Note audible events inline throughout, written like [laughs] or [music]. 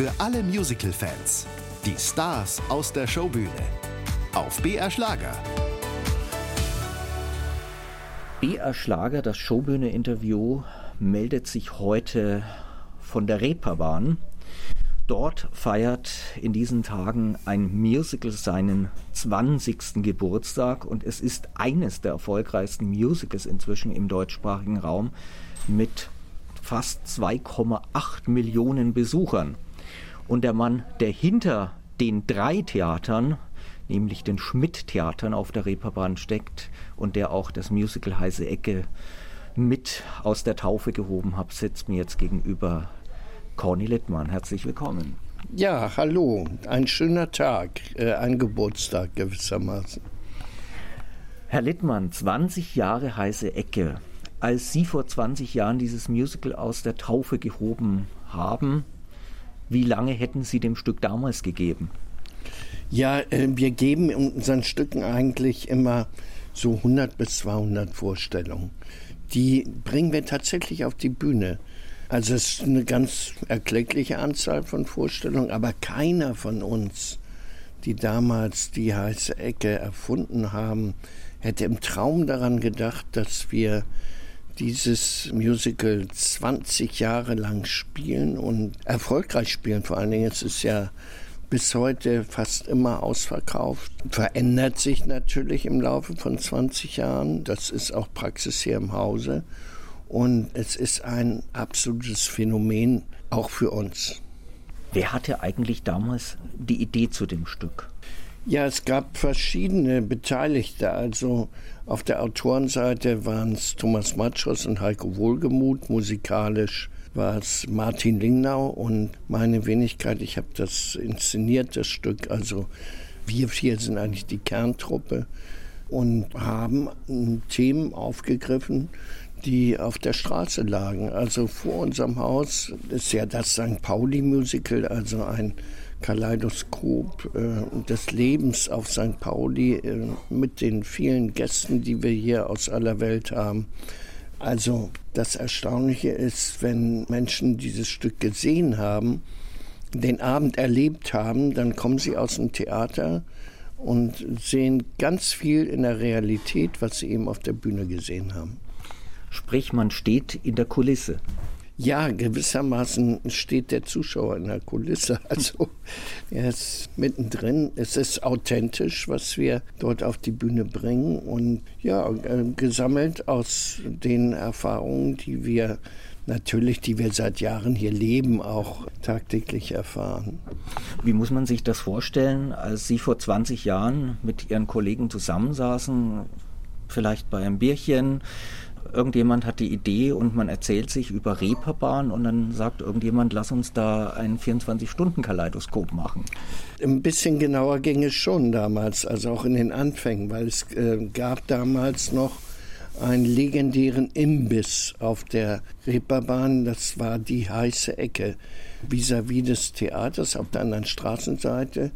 Für alle Musical-Fans. Die Stars aus der Showbühne. Auf BR Schlager. BR Schlager, das Showbühne-Interview, meldet sich heute von der Reeperbahn. Dort feiert in diesen Tagen ein Musical seinen 20. Geburtstag und es ist eines der erfolgreichsten Musicals inzwischen im deutschsprachigen Raum mit fast 2,8 Millionen Besuchern. Und der Mann, der hinter den drei Theatern, nämlich den Schmidt-Theatern auf der Reeperbahn steckt und der auch das Musical Heiße Ecke mit aus der Taufe gehoben hat, sitzt mir jetzt gegenüber Corny Littmann. Herzlich willkommen. Ja, hallo. Ein schöner Tag, äh, ein Geburtstag gewissermaßen. Herr Littmann, 20 Jahre heiße Ecke. Als Sie vor 20 Jahren dieses Musical aus der Taufe gehoben haben, wie lange hätten Sie dem Stück damals gegeben? Ja, äh, wir geben in unseren Stücken eigentlich immer so 100 bis 200 Vorstellungen. Die bringen wir tatsächlich auf die Bühne. Also es ist eine ganz erkleckliche Anzahl von Vorstellungen, aber keiner von uns, die damals die heiße Ecke erfunden haben, hätte im Traum daran gedacht, dass wir dieses Musical 20 Jahre lang spielen und erfolgreich spielen. Vor allen Dingen, es ist ja bis heute fast immer ausverkauft. Verändert sich natürlich im Laufe von 20 Jahren. Das ist auch Praxis hier im Hause. Und es ist ein absolutes Phänomen, auch für uns. Wer hatte eigentlich damals die Idee zu dem Stück? Ja, es gab verschiedene Beteiligte. Also auf der Autorenseite waren es Thomas Matschos und Heiko Wohlgemuth. Musikalisch war es Martin Lingnau und meine Wenigkeit. Ich habe das inszeniert, das Stück. Also wir vier sind eigentlich die Kerntruppe und haben Themen aufgegriffen, die auf der Straße lagen. Also vor unserem Haus ist ja das St. Pauli-Musical, also ein Kaleidoskop äh, des Lebens auf St. Pauli äh, mit den vielen Gästen, die wir hier aus aller Welt haben. Also das Erstaunliche ist, wenn Menschen dieses Stück gesehen haben, den Abend erlebt haben, dann kommen sie aus dem Theater und sehen ganz viel in der Realität, was sie eben auf der Bühne gesehen haben. Sprich, man steht in der Kulisse. Ja, gewissermaßen steht der Zuschauer in der Kulisse. [laughs] Also er ist mittendrin. Es ist authentisch, was wir dort auf die Bühne bringen und ja, äh, gesammelt aus den Erfahrungen, die wir natürlich, die wir seit Jahren hier leben, auch tagtäglich erfahren. Wie muss man sich das vorstellen, als Sie vor 20 Jahren mit Ihren Kollegen zusammensaßen, vielleicht bei einem Bierchen, irgendjemand hat die Idee und man erzählt sich über Reeperbahn und dann sagt irgendjemand, lass uns da ein 24-Stunden-Kaleidoskop machen. Ein bisschen genauer ging es schon damals, also auch in den Anfängen, weil es äh, gab damals noch einen legendären Imbiss auf der Reeperbahn, das war die heiße Ecke vis-à-vis -vis des Theaters auf der anderen Straßenseite.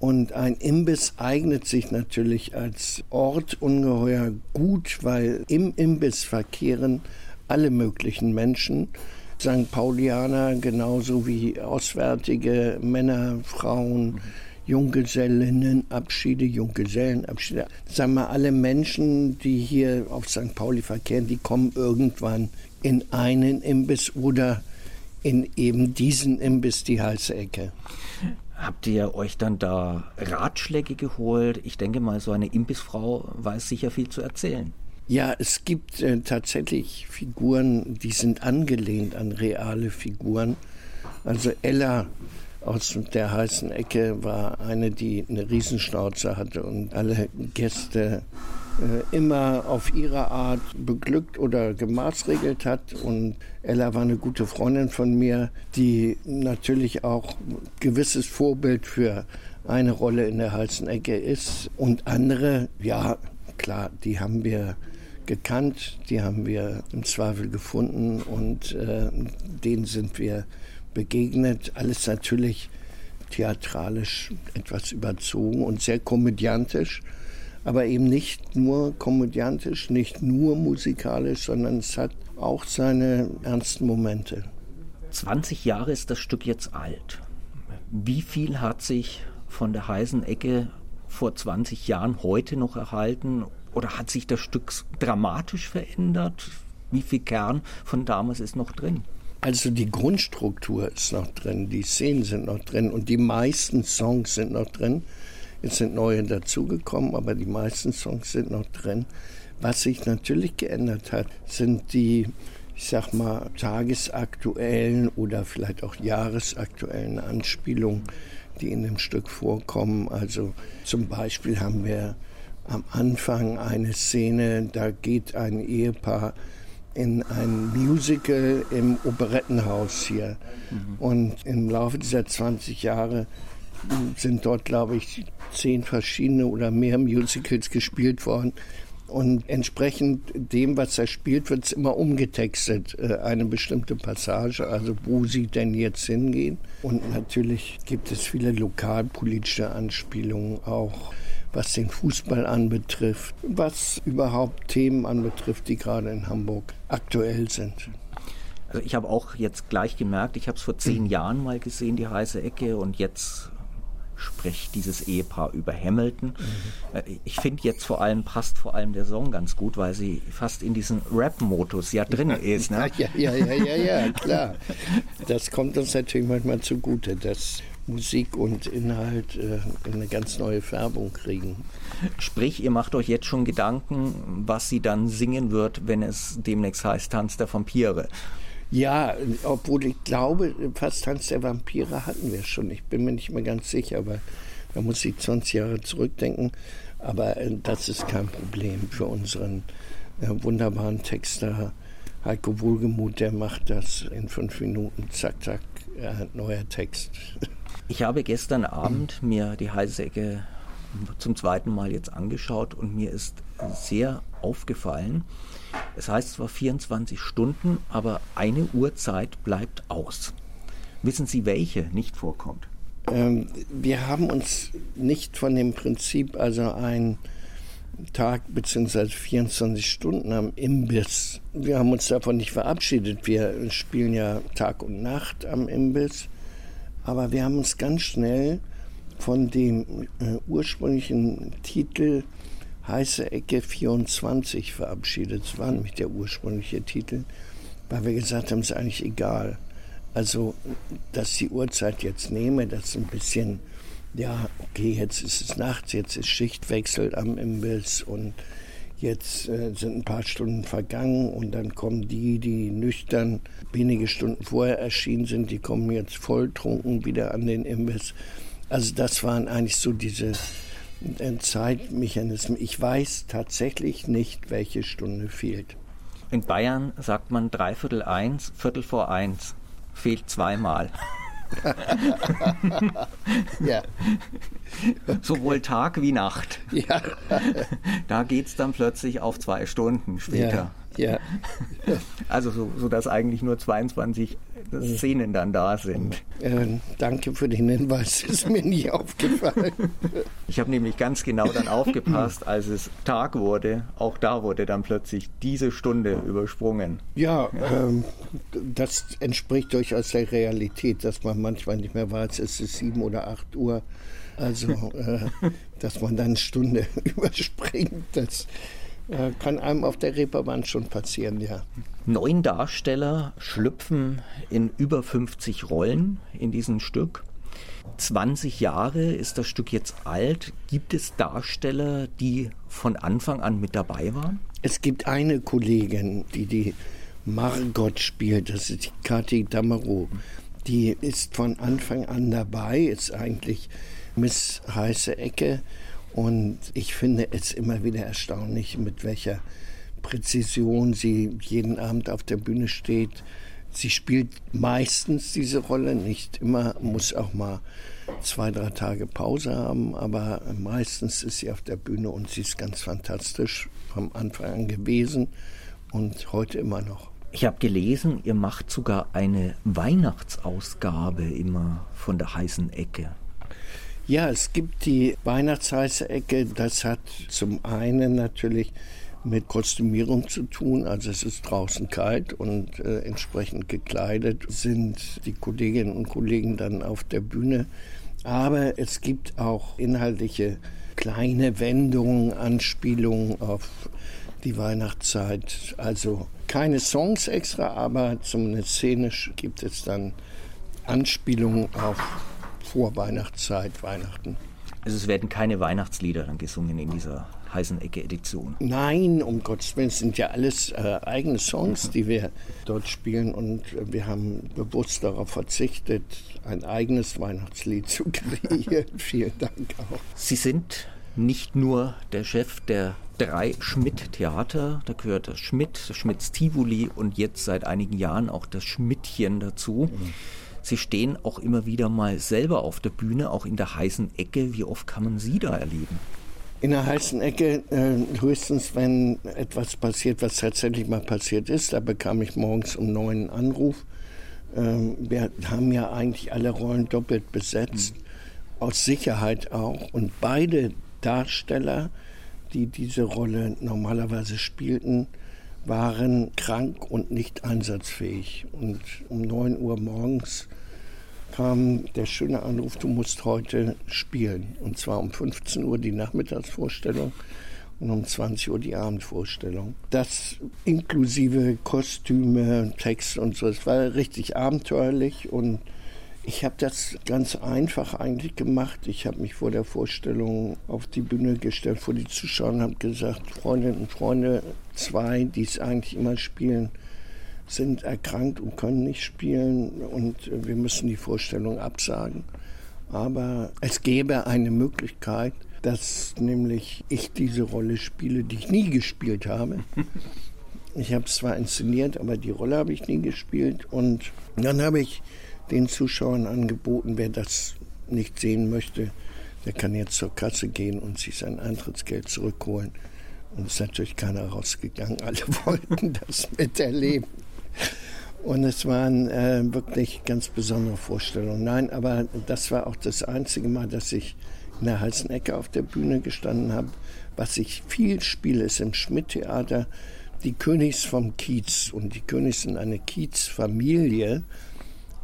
Und ein Imbiss eignet sich natürlich als Ort ungeheuer gut, weil im Imbiss verkehren alle möglichen Menschen. St. Paulianer genauso wie auswärtige Männer, Frauen, Junggesellinnenabschiede, Junggesellenabschiede. Sagen wir, alle Menschen, die hier auf St. Pauli verkehren, die kommen irgendwann in einen Imbiss oder in eben diesen Imbiss, die heiße Ecke. Habt ihr euch dann da Ratschläge geholt? Ich denke mal, so eine Imbissfrau weiß sicher viel zu erzählen. Ja, es gibt äh, tatsächlich Figuren, die sind angelehnt an reale Figuren. Also Ella aus der heißen Ecke war eine, die eine Riesenschnauze hatte und alle Gäste immer auf ihre Art beglückt oder gemaßregelt hat. Und Ella war eine gute Freundin von mir, die natürlich auch gewisses Vorbild für eine Rolle in der Halsenecke ist. Und andere, ja, klar, die haben wir gekannt, die haben wir im Zweifel gefunden und äh, denen sind wir begegnet. Alles natürlich theatralisch etwas überzogen und sehr komödiantisch aber eben nicht nur komödiantisch, nicht nur musikalisch, sondern es hat auch seine ernsten Momente. 20 Jahre ist das Stück jetzt alt. Wie viel hat sich von der heißen Ecke vor 20 Jahren heute noch erhalten? Oder hat sich das Stück dramatisch verändert? Wie viel Kern von damals ist noch drin? Also die Grundstruktur ist noch drin, die Szenen sind noch drin und die meisten Songs sind noch drin. Jetzt sind neue dazugekommen, aber die meisten Songs sind noch drin. Was sich natürlich geändert hat, sind die, ich sag mal, tagesaktuellen oder vielleicht auch jahresaktuellen Anspielungen, die in dem Stück vorkommen. Also zum Beispiel haben wir am Anfang eine Szene, da geht ein Ehepaar in ein Musical im Operettenhaus hier. Mhm. Und im Laufe dieser 20 Jahre sind dort, glaube ich, zehn verschiedene oder mehr Musicals gespielt worden. Und entsprechend dem, was da spielt, wird es immer umgetextet, äh, eine bestimmte Passage, also wo sie denn jetzt hingehen. Und natürlich gibt es viele lokalpolitische Anspielungen auch was den Fußball anbetrifft, was überhaupt Themen anbetrifft, die gerade in Hamburg aktuell sind. Also ich habe auch jetzt gleich gemerkt, ich habe es vor zehn. Jahren mal gesehen, die heiße Ecke, und jetzt spricht dieses Ehepaar über Hamilton. Mhm. Ich finde jetzt vor allem, passt vor allem der Song ganz gut, weil sie fast in diesem Rap-Modus ja drin ist. Ne? Ja, ja, ja, ja, ja, klar. Das kommt uns natürlich manchmal zugute, dass Musik und Inhalt äh, eine ganz neue Färbung kriegen. Sprich, ihr macht euch jetzt schon Gedanken, was sie dann singen wird, wenn es demnächst heißt Tanz der Vampire. Ja, obwohl ich glaube, fast Tanz der Vampire hatten wir schon. Ich bin mir nicht mehr ganz sicher, aber da muss ich 20 Jahre zurückdenken. Aber äh, das ist kein Problem für unseren äh, wunderbaren Texter Heiko Wohlgemuth. Der macht das in fünf Minuten, zack, zack, neuer Text. [laughs] Ich habe gestern Abend mir die Heißecke zum zweiten Mal jetzt angeschaut und mir ist sehr aufgefallen. Es heißt zwar 24 Stunden, aber eine Uhrzeit bleibt aus. Wissen Sie, welche nicht vorkommt? Ähm, wir haben uns nicht von dem Prinzip, also ein Tag bzw. 24 Stunden am Imbiss, wir haben uns davon nicht verabschiedet. Wir spielen ja Tag und Nacht am Imbiss aber wir haben uns ganz schnell von dem äh, ursprünglichen Titel Heiße Ecke 24 verabschiedet. Das war nämlich der ursprüngliche Titel, weil wir gesagt haben, es ist eigentlich egal. Also, dass die Uhrzeit jetzt nehme, das ein bisschen, ja, okay, jetzt ist es nachts, jetzt ist Schichtwechsel am Imbiss und Jetzt äh, sind ein paar Stunden vergangen und dann kommen die, die nüchtern wenige Stunden vorher erschienen sind, die kommen jetzt volltrunken wieder an den Imbiss. Also das waren eigentlich so diese Zeitmechanismen. Ich weiß tatsächlich nicht, welche Stunde fehlt. In Bayern sagt man dreiviertel eins, viertel vor eins. Fehlt zweimal. [laughs] ja. Sowohl Tag wie Nacht. Ja. Da geht es dann plötzlich auf zwei Stunden später. Ja. ja. Also so, so dass eigentlich nur 22 Szenen dann da sind. Äh, danke für den Hinweis, [laughs] ist mir nie aufgefallen. Ich habe nämlich ganz genau dann aufgepasst, als es Tag wurde. Auch da wurde dann plötzlich diese Stunde übersprungen. Ja, ähm, das entspricht durchaus der Realität, dass man manchmal nicht mehr weiß, es ist sieben oder acht Uhr. Also, äh, [laughs] dass man dann eine Stunde [laughs] überspringt, das kann einem auf der Reeperbahn schon passieren, ja. Neun Darsteller schlüpfen in über 50 Rollen in diesem Stück. 20 Jahre ist das Stück jetzt alt. Gibt es Darsteller, die von Anfang an mit dabei waren? Es gibt eine Kollegin, die die Margot spielt, das ist die Kathi Damaro. Die ist von Anfang an dabei, ist eigentlich Miss Heiße Ecke und ich finde es immer wieder erstaunlich, mit welcher Präzision sie jeden Abend auf der Bühne steht. Sie spielt meistens diese Rolle, nicht immer, muss auch mal zwei, drei Tage Pause haben, aber meistens ist sie auf der Bühne und sie ist ganz fantastisch vom Anfang an gewesen und heute immer noch. Ich habe gelesen, ihr macht sogar eine Weihnachtsausgabe immer von der heißen Ecke. Ja, es gibt die Weihnachtsheiße Ecke. Das hat zum einen natürlich mit Kostümierung zu tun. Also es ist draußen kalt und äh, entsprechend gekleidet sind die Kolleginnen und Kollegen dann auf der Bühne. Aber es gibt auch inhaltliche kleine Wendungen, Anspielungen auf die Weihnachtszeit. Also keine Songs extra, aber zumindest szenisch gibt es dann Anspielungen auf Vorweihnachtszeit, Weihnachten. Also es werden keine Weihnachtslieder dann gesungen in dieser heißen Ecke-Edition. Nein, um Gottes Willen, es sind ja alles äh, eigene Songs, die wir dort spielen und wir haben bewusst darauf verzichtet, ein eigenes Weihnachtslied zu kreieren. [laughs] Vielen Dank auch. Sie sind nicht nur der Chef der drei Schmidt-Theater, da gehört das Schmidt, das Schmidts Tivoli und jetzt seit einigen Jahren auch das Schmidtchen dazu. Mhm. Sie stehen auch immer wieder mal selber auf der Bühne, auch in der heißen Ecke. Wie oft kann man Sie da erleben? In der heißen Ecke äh, höchstens, wenn etwas passiert, was tatsächlich mal passiert ist. Da bekam ich morgens um neun einen Anruf. Ähm, wir haben ja eigentlich alle Rollen doppelt besetzt, mhm. aus Sicherheit auch. Und beide Darsteller, die diese Rolle normalerweise spielten, waren krank und nicht einsatzfähig. Und um 9 Uhr morgens kam der schöne Anruf, du musst heute spielen. Und zwar um 15 Uhr die Nachmittagsvorstellung und um 20 Uhr die Abendvorstellung. Das inklusive Kostüme, Text und so. Es war richtig abenteuerlich und ich habe das ganz einfach eigentlich gemacht. Ich habe mich vor der Vorstellung auf die Bühne gestellt, vor die Zuschauer und habe gesagt, Freundinnen und Freunde, zwei, die es eigentlich immer spielen, sind erkrankt und können nicht spielen und wir müssen die Vorstellung absagen. Aber es gäbe eine Möglichkeit, dass nämlich ich diese Rolle spiele, die ich nie gespielt habe. [laughs] Ich habe es zwar inszeniert, aber die Rolle habe ich nie gespielt. Und dann habe ich den Zuschauern angeboten, wer das nicht sehen möchte, der kann jetzt zur Kasse gehen und sich sein Eintrittsgeld zurückholen. Und es ist natürlich keiner rausgegangen. Alle [laughs] wollten das miterleben. Und es waren äh, wirklich ganz besondere Vorstellungen. Nein, aber das war auch das einzige Mal, dass ich in der heißen Ecke auf der Bühne gestanden habe. Was ich viel spiele, ist im Schmidt-Theater die Königs vom Kiez. Und die Königs sind eine Kiez-Familie.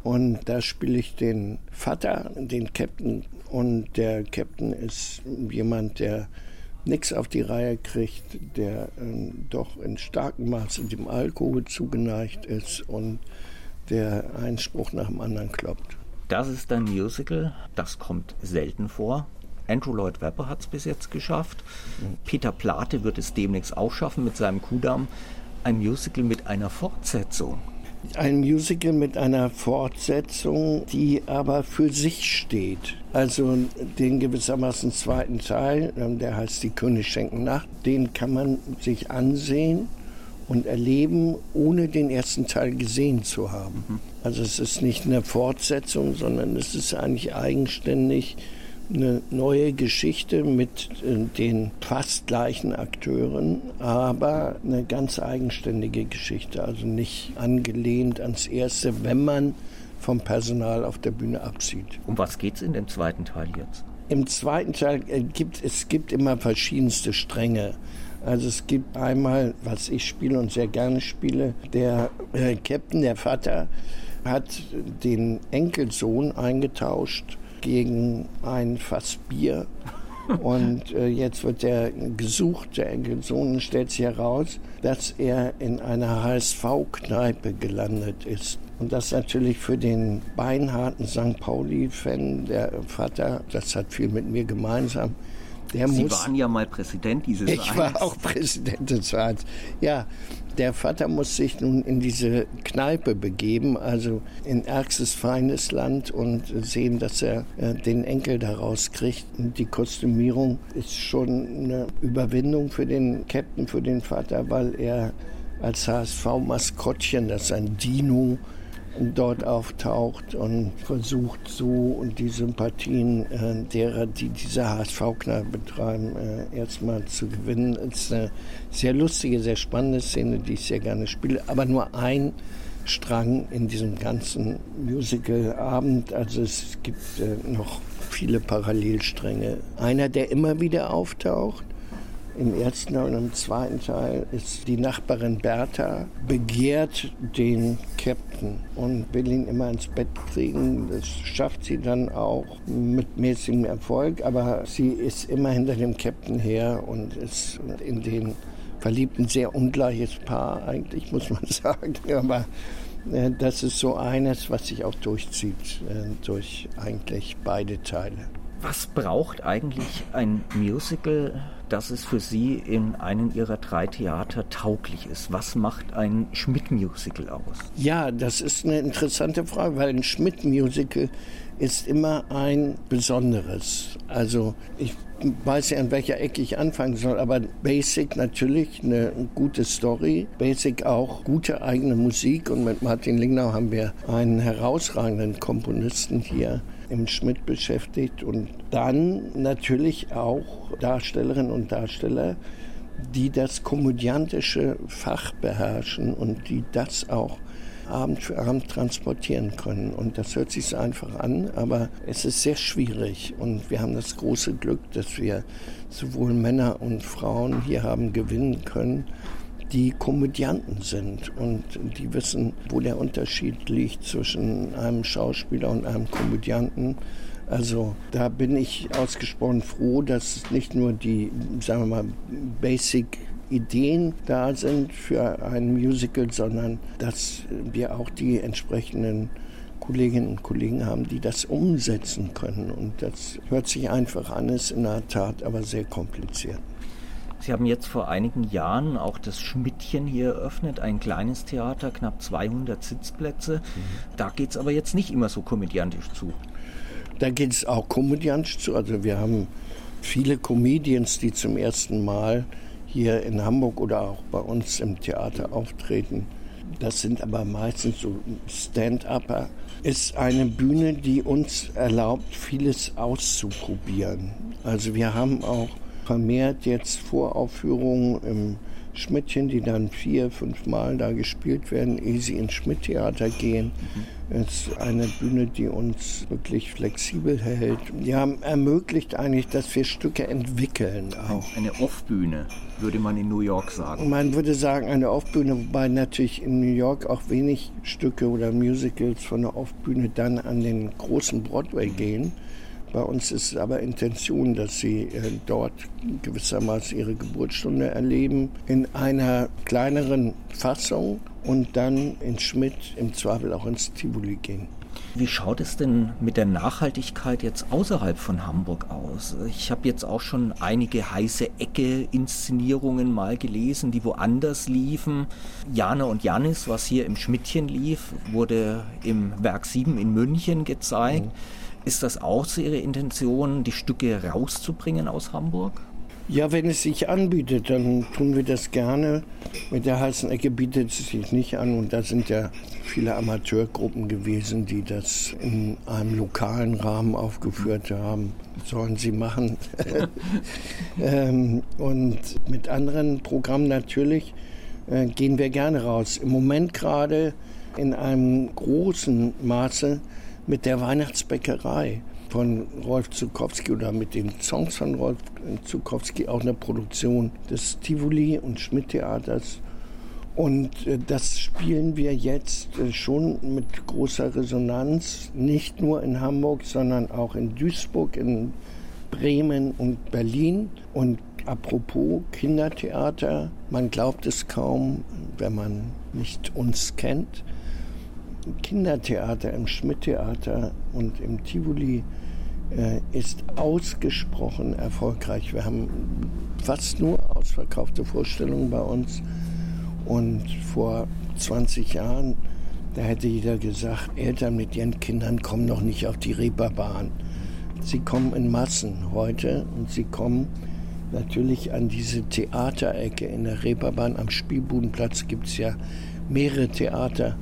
Und da spiele ich den Vater, den Captain. Und der Captain ist jemand, der nichts auf die Reihe kriegt, der äh, doch in starkem Maße dem Alkohol zugeneigt ist und der einen Spruch nach dem anderen kloppt. Das ist ein Musical, das kommt selten vor. Andrew Lloyd Webber hat es bis jetzt geschafft. Peter Plate wird es demnächst auch schaffen mit seinem Kudamm. Ein Musical mit einer Fortsetzung ein Musical mit einer Fortsetzung, die aber für sich steht. Also den gewissermaßen zweiten Teil, ähm, der heißt Die König schenken Nacht, den kann man sich ansehen und erleben, ohne den ersten Teil gesehen zu haben. Mhm. Also es ist nicht eine Fortsetzung, sondern es ist eigentlich eigenständig eine neue Geschichte mit äh, den fast gleichen Akteuren, aber eine ganz eigenständige Geschichte, also nicht angelehnt ans erste, wenn man vom Personal auf der Bühne absieht. Um was geht es in dem zweiten Teil jetzt? Im zweiten Teil äh, gibt es gibt immer verschiedenste Stränge. Also es gibt einmal, was ich spiele und sehr gerne spiele, der äh, Captain, der Vater, hat den Enkelsohn eingetauscht gegen ein Fass Bier. Und äh, jetzt wird er gesucht, der Enkelsohn, stellt sich heraus, dass er in einer HSV-Kneipe gelandet ist. Und das natürlich für den beinharten St. Pauli-Fan, der Vater, das hat viel mit mir gemeinsam. Der Sie muss, waren ja mal Präsident dieses Ich Vereins. war auch Präsident des Vereins. Ja, der Vater muss sich nun in diese Kneipe begeben, also in ärgstes feines Land und sehen, dass er äh, den Enkel daraus kriegt. Und die Kostümierung ist schon eine Überwindung für den Captain, für den Vater, weil er als HSV-Maskottchen, das ist ein Dino, dort auftaucht und versucht so die Sympathien äh, derer, die diese HSV-Knall betreiben, äh, erstmal zu gewinnen. Es ist eine sehr lustige, sehr spannende Szene, die ich sehr gerne spiele, aber nur ein Strang in diesem ganzen Musical-Abend. Also es gibt äh, noch viele Parallelstränge. Einer, der immer wieder auftaucht, im ersten und im zweiten Teil ist die Nachbarin Bertha begehrt den Captain und will ihn immer ins Bett kriegen. Das schafft sie dann auch mit mäßigem Erfolg, aber sie ist immer hinter dem Captain her und ist in den Verliebten sehr ungleiches Paar eigentlich, muss man [laughs] sagen. Aber äh, das ist so eines, was sich auch durchzieht äh, durch eigentlich beide Teile. Was braucht eigentlich ein Musical, dass es für Sie in einem Ihrer drei Theater tauglich ist? Was macht ein Schmidt-Musical aus? Ja, das ist eine interessante Frage, weil ein Schmidt-Musical ist immer ein besonderes. Also ich weiß ja, an welcher Ecke ich anfangen soll, aber Basic natürlich eine gute Story, Basic auch gute eigene Musik und mit Martin Lingnau haben wir einen herausragenden Komponisten hier im Schmidt beschäftigt und dann natürlich auch Darstellerinnen und Darsteller, die das komödiantische Fach beherrschen und die das auch Abend für Abend transportieren können. Und das hört sich so einfach an, aber es ist sehr schwierig. Und wir haben das große Glück, dass wir sowohl Männer und Frauen hier haben gewinnen können, die Komödianten sind und die wissen, wo der Unterschied liegt zwischen einem Schauspieler und einem Komödianten. Also da bin ich ausgesprochen froh, dass nicht nur die, sagen wir mal, Basic Ideen da sind für ein Musical, sondern dass wir auch die entsprechenden Kolleginnen und Kollegen haben, die das umsetzen können. Und das hört sich einfach an, ist in der Tat aber sehr kompliziert. Sie haben jetzt vor einigen Jahren auch das Schmidtchen hier eröffnet, ein kleines Theater, knapp 200 Sitzplätze. Mhm. Da geht es aber jetzt nicht immer so komödiantisch zu. Da geht es auch komödiantisch zu. Also wir haben viele Comedians, die zum ersten Mal hier in Hamburg oder auch bei uns im Theater auftreten. Das sind aber meistens so Stand-Upper. Ist eine Bühne, die uns erlaubt, vieles auszuprobieren. Also wir haben auch vermehrt jetzt Voraufführungen im Schmidtchen, die dann vier, fünf Mal da gespielt werden, ehe sie ins Schmidt-Theater gehen. Mhm. Es ist eine Bühne, die uns wirklich flexibel hält. Die haben ermöglicht eigentlich, dass wir Stücke entwickeln auch. Eine Off-Bühne, würde man in New York sagen. Man würde sagen eine Off-Bühne, wobei natürlich in New York auch wenig Stücke oder Musicals von der Off-Bühne dann an den großen Broadway gehen. Bei uns ist es aber Intention, dass sie äh, dort gewissermaßen ihre Geburtsstunde erleben in einer kleineren Fassung und dann in Schmidt im Zweifel auch ins Tivoli gehen. Wie schaut es denn mit der Nachhaltigkeit jetzt außerhalb von Hamburg aus? Ich habe jetzt auch schon einige heiße Ecke-Inszenierungen mal gelesen, die woanders liefen. Jana und Janis, was hier im Schmidtchen lief, wurde im Werk 7 in München gezeigt. Mhm. Ist das auch so Ihre Intention, die Stücke rauszubringen aus Hamburg? Ja, wenn es sich anbietet, dann tun wir das gerne. Mit der heißen Ecke bietet es sich nicht an und da sind ja viele Amateurgruppen gewesen, die das in einem lokalen Rahmen aufgeführt haben. Sollen sie machen. [laughs] ähm, und mit anderen Programmen natürlich äh, gehen wir gerne raus. Im Moment gerade in einem großen Maße mit der Weihnachtsbäckerei von Rolf Zukowski oder mit den Songs von Rolf Zukowski auch eine Produktion des Tivoli und Schmidt Theaters. Und äh, das spielen wir jetzt äh, schon mit großer Resonanz, nicht nur in Hamburg, sondern auch in Duisburg, in Bremen und Berlin. Und apropos Kindertheater, man glaubt es kaum, wenn man nicht uns kennt. Kindertheater, im Schmidt-Theater und im Tivoli äh, ist ausgesprochen erfolgreich. Wir haben fast nur ausverkaufte Vorstellungen bei uns. Und vor 20 Jahren, da hätte jeder gesagt, Eltern mit ihren Kindern kommen noch nicht auf die Reeperbahn. Sie kommen in Massen heute und sie kommen natürlich an diese Theaterecke in der Reeperbahn. Am Spielbudenplatz gibt es ja mehrere Theater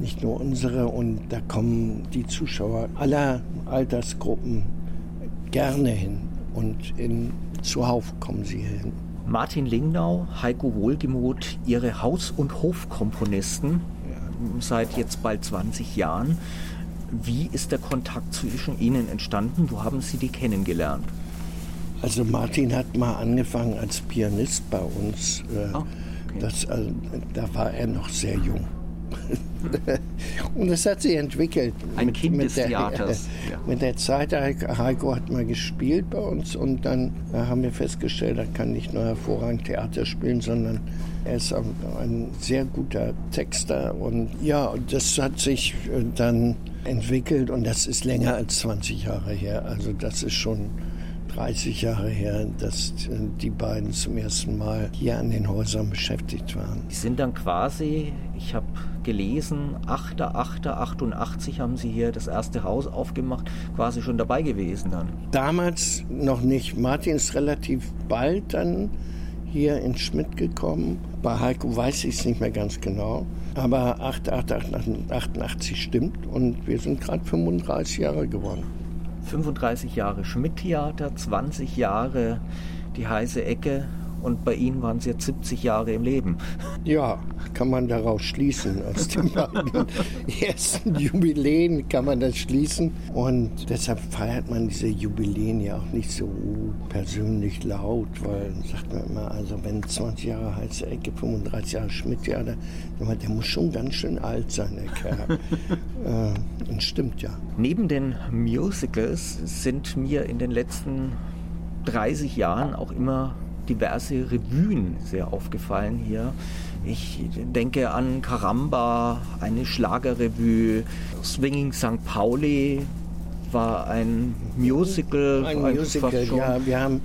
nicht nur unsere. Und da kommen die Zuschauer aller Altersgruppen gerne hin. Und in zuhauf kommen sie hin. Martin Lingnau, Heiko Wohlgemuth, Ihre Haus- und Hofkomponisten ja. seit jetzt bald 20 Jahren. Wie ist der Kontakt zwischen Ihnen entstanden? Wo haben Sie die kennengelernt? Also Martin hat mal angefangen als Pianist bei uns. Oh, okay. das, also, da war er noch sehr jung. Und es hat sich entwickelt. Ein mit, Kind mit des der, Theaters. Äh, [laughs] ja. Mit der Zeit, Heiko hat mal gespielt bei uns und dann äh, haben wir festgestellt, er kann nicht nur hervorragend Theater spielen, sondern er ist ein, ein sehr guter Texter. Und ja, das hat sich äh, dann entwickelt und das ist länger als 20 Jahre her. Also das ist schon 30 Jahre her, dass die beiden zum ersten Mal hier an den Häusern beschäftigt waren. Die sind dann quasi, ich habe gelesen, 8.8.88 haben sie hier das erste Haus aufgemacht, quasi schon dabei gewesen dann. Damals noch nicht. Martin ist relativ bald dann hier in Schmidt gekommen. Bei Heiko weiß ich es nicht mehr ganz genau. Aber 8.8.88 stimmt und wir sind gerade 35 Jahre geworden. 35 Jahre Schmidt-Theater, 20 Jahre die heiße Ecke und bei Ihnen waren es jetzt 70 Jahre im Leben. Ja, kann man daraus schließen. Aus den [laughs] beiden ersten Jubiläen kann man das schließen. Und deshalb feiert man diese Jubiläen ja auch nicht so persönlich laut, weil sagt man immer, also wenn 20 Jahre heiße Ecke, 35 Jahre Schmidt, ja, der, der muss schon ganz schön alt sein, der Kerl. [laughs] äh, und stimmt ja. Neben den Musicals sind mir in den letzten 30 Jahren auch immer diverse Revuen sehr aufgefallen hier. Ich denke an Caramba, eine Schlagerrevue, Swinging St. Pauli war ein Musical. Ein Musical, ja. Wir haben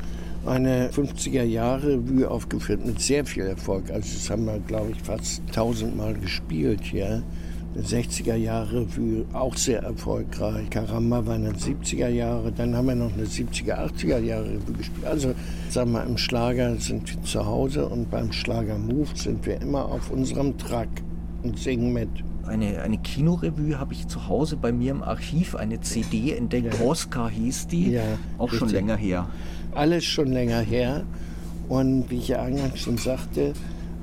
eine 50er Jahre Revue aufgeführt mit sehr viel Erfolg. Also das haben wir, glaube ich, fast tausendmal gespielt hier. 60er Jahre für auch sehr erfolgreich. Karamba war in den 70er Jahre, dann haben wir noch eine 70er, 80er Jahre gespielt. Also sagen wir, im Schlager sind wir zu Hause und beim Schlager Move sind wir immer auf unserem Track und singen mit. Eine, eine Kinorevue habe ich zu Hause bei mir im Archiv, eine CD entdeckt. Ja. Oscar hieß die, ja, auch richtig. schon länger her. Alles schon länger her. Und wie ich ja eingangs schon sagte,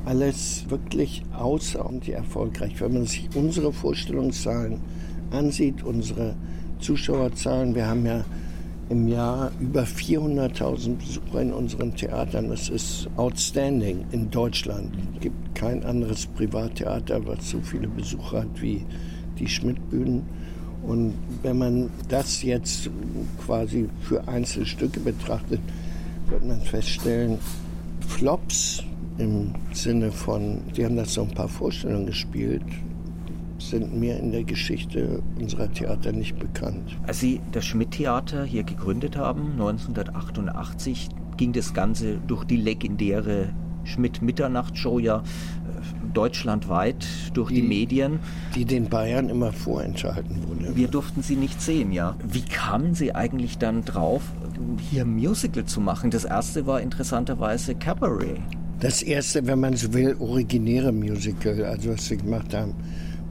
alles wirklich außerordentlich erfolgreich. Wenn man sich unsere Vorstellungszahlen ansieht, unsere Zuschauerzahlen, wir haben ja im Jahr über 400.000 Besucher in unseren Theatern. Das ist outstanding in Deutschland. Es gibt kein anderes Privattheater, was so viele Besucher hat wie die Schmidtbühnen. Und wenn man das jetzt quasi für Einzelstücke betrachtet, wird man feststellen, Flops im Sinne von, die haben das so ein paar Vorstellungen gespielt, sind mir in der Geschichte unserer Theater nicht bekannt. Als Sie das Schmidt-Theater hier gegründet haben, 1988, ging das Ganze durch die legendäre Schmidt-Mitternachtsshow ja äh, deutschlandweit durch die, die, Medien. Die den Bayern immer vorenthalten wurde. Wir durften sie nicht sehen, ja. Wie kamen Sie eigentlich dann drauf, hier Musical zu machen? Das erste war interessanterweise Cabaret. Das erste, wenn man so will, originäre Musical, also was wir gemacht haben,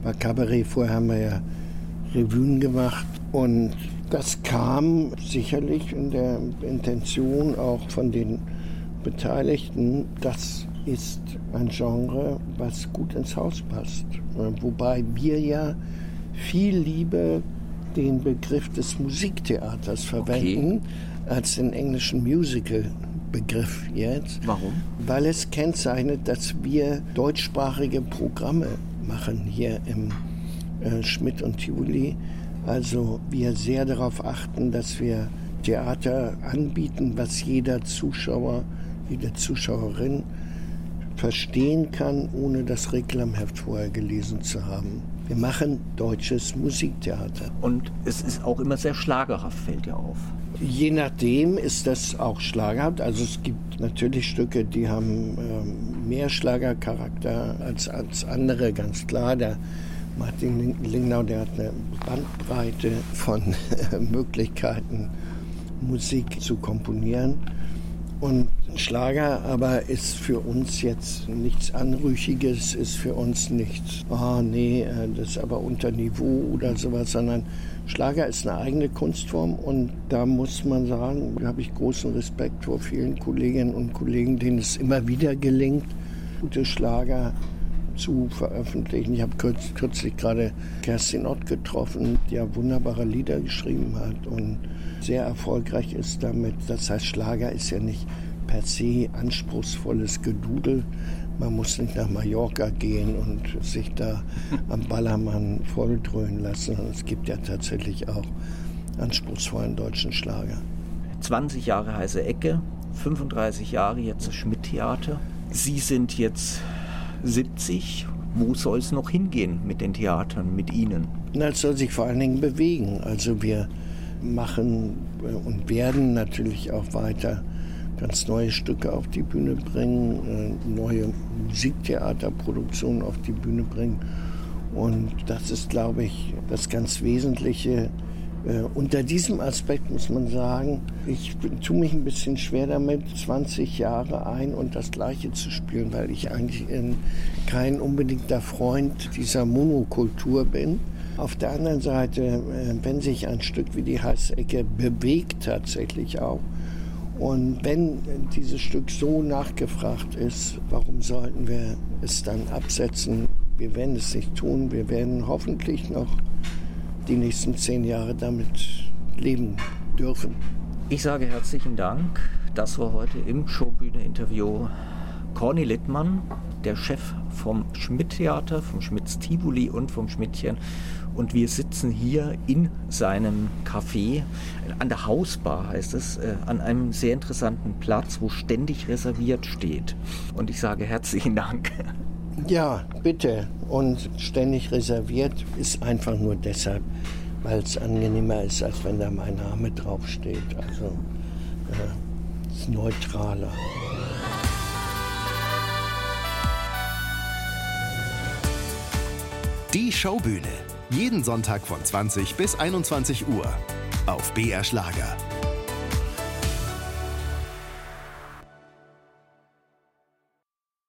war Cabaret. Vorher haben wir ja Revuen gemacht und das kam sicherlich in der Intention auch von den Beteiligten, das ist ein Genre, was gut ins Haus passt. Wobei wir ja viel Liebe den Begriff des Musiktheaters verwenden okay. als den englischen Musical. Begriff jetzt. Warum? Weil es kennzeichnet, dass wir deutschsprachige Programme machen hier im äh, Schmidt und Tivoli. Also wir sehr darauf achten, dass wir Theater anbieten, was jeder Zuschauer, jede Zuschauerin verstehen kann, ohne das Reklamheft vorher gelesen zu haben. Wir machen deutsches Musiktheater. Und es ist auch immer sehr schlagerhaft, fällt ja auf. Je nachdem ist das auch schlagerhaft. Also es gibt natürlich Stücke, die haben ähm, mehr Schlagercharakter als, als andere, ganz klar. Der Martin Lingnau, der hat eine Bandbreite von [laughs] Möglichkeiten, Musik zu komponieren. Und Schlager aber ist für uns jetzt nichts Anrüchiges, ist für uns nichts, ah nee, äh, das ist aber unter Niveau oder sowas, sondern Schlager ist eine eigene Kunstform und da muss man sagen, da habe ich großen Respekt vor vielen Kolleginnen und Kollegen, denen es immer wieder gelingt, gute Schlager zu veröffentlichen. Ich habe kürz, kürzlich gerade Kerstin Ott getroffen, die ja wunderbare Lieder geschrieben hat und sehr erfolgreich ist damit. Das heißt, Schlager ist ja nicht per se anspruchsvolles Gedudel. Man muss nicht nach Mallorca gehen und sich da am Ballermann volldröhnen lassen. Es gibt ja tatsächlich auch anspruchsvollen deutschen Schlager. 20 Jahre heiße Ecke, 35 Jahre jetzt das Schmidt-Theater. Sie sind jetzt 70. Wo soll es noch hingehen mit den Theatern, mit Ihnen? Na, es soll sich vor allen Dingen bewegen. Also wir machen äh, und werden natürlich auch weiter ganz neue Stücke auf die Bühne bringen, äh, neue Musiktheaterproduktionen auf die Bühne bringen. Und das ist, glaube ich, das ganz Wesentliche äh, unter diesem Aspekt muss man sagen, ich tue mich ein bisschen schwer damit, 20 Jahre ein und das Gleiche zu spielen, weil ich eigentlich kein unbedingter Freund dieser Monokultur bin. Auf der anderen Seite, äh, wenn sich ein Stück wie die Heißecke bewegt tatsächlich auch, und wenn dieses Stück so nachgefragt ist, warum sollten wir es dann absetzen? Wir werden es nicht tun. Wir werden hoffentlich noch die nächsten zehn Jahre damit leben dürfen. Ich sage herzlichen Dank. Das war heute im Showbühne-Interview Corny Littmann, der Chef vom Schmidt-Theater, vom Schmidts Tivoli und vom Schmidtchen. Und wir sitzen hier in seinem Café, an der Hausbar heißt es, äh, an einem sehr interessanten Platz, wo ständig reserviert steht. Und ich sage herzlichen Dank. Ja, bitte. Und ständig reserviert ist einfach nur deshalb, weil es angenehmer ist, als wenn da mein Name draufsteht. Also äh, ist neutraler. Die Showbühne. Jeden Sonntag von 20 bis 21 Uhr. Auf BR Schlager.